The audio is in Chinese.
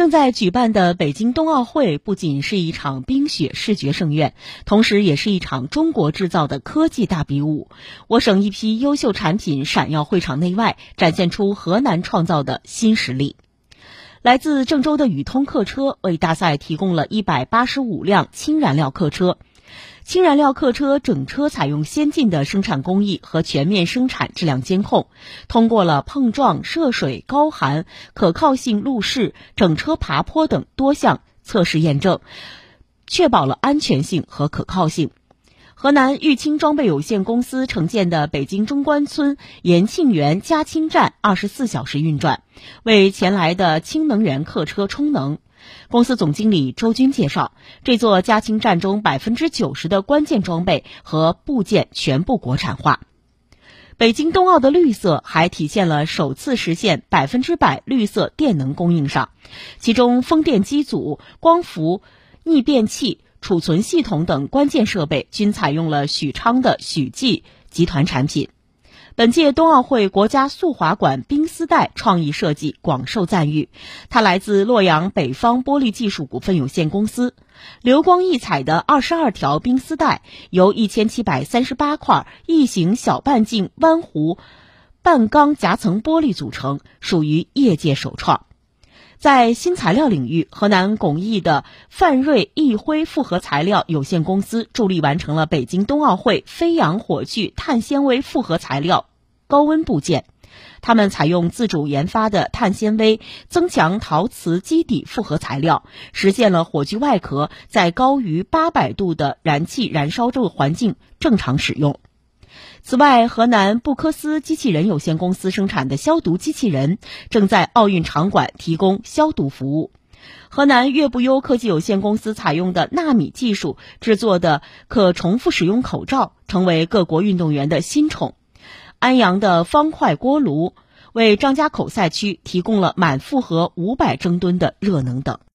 正在举办的北京冬奥会不仅是一场冰雪视觉盛宴，同时也是一场中国制造的科技大比武。我省一批优秀产品闪耀会场内外，展现出河南创造的新实力。来自郑州的宇通客车为大赛提供了一百八十五辆氢燃料客车。氢燃料客车整车采用先进的生产工艺和全面生产质量监控，通过了碰撞、涉水、高寒、可靠性路试、整车爬坡等多项测试验证，确保了安全性和可靠性。河南豫氢装备有限公司承建的北京中关村延庆园加氢站二十四小时运转，为前来的氢能源客车充能。公司总经理周军介绍，这座加氢站中百分之九十的关键装备和部件全部国产化。北京冬奥的绿色还体现了首次实现百分之百绿色电能供应上，其中风电机组、光伏逆变器、储存系统等关键设备均采用了许昌的许继集团产品。本届冬奥会国家速滑馆冰丝带创意设计广受赞誉，它来自洛阳北方玻璃技术股份有限公司。流光溢彩的二十二条冰丝带由一千七百三十八块异形小半径弯弧半钢夹层玻璃组成，属于业界首创。在新材料领域，河南巩义的泛瑞易辉复合材料有限公司助力完成了北京冬奥会飞扬火炬碳纤维复合材料高温部件。他们采用自主研发的碳纤维增强陶瓷基底复合材料，实现了火炬外壳在高于八百度的燃气燃烧这个环境正常使用。此外，河南布科斯机器人有限公司生产的消毒机器人正在奥运场馆提供消毒服务。河南悦不优科技有限公司采用的纳米技术制作的可重复使用口罩，成为各国运动员的新宠。安阳的方块锅炉为张家口赛区提供了满负荷五百蒸吨的热能等。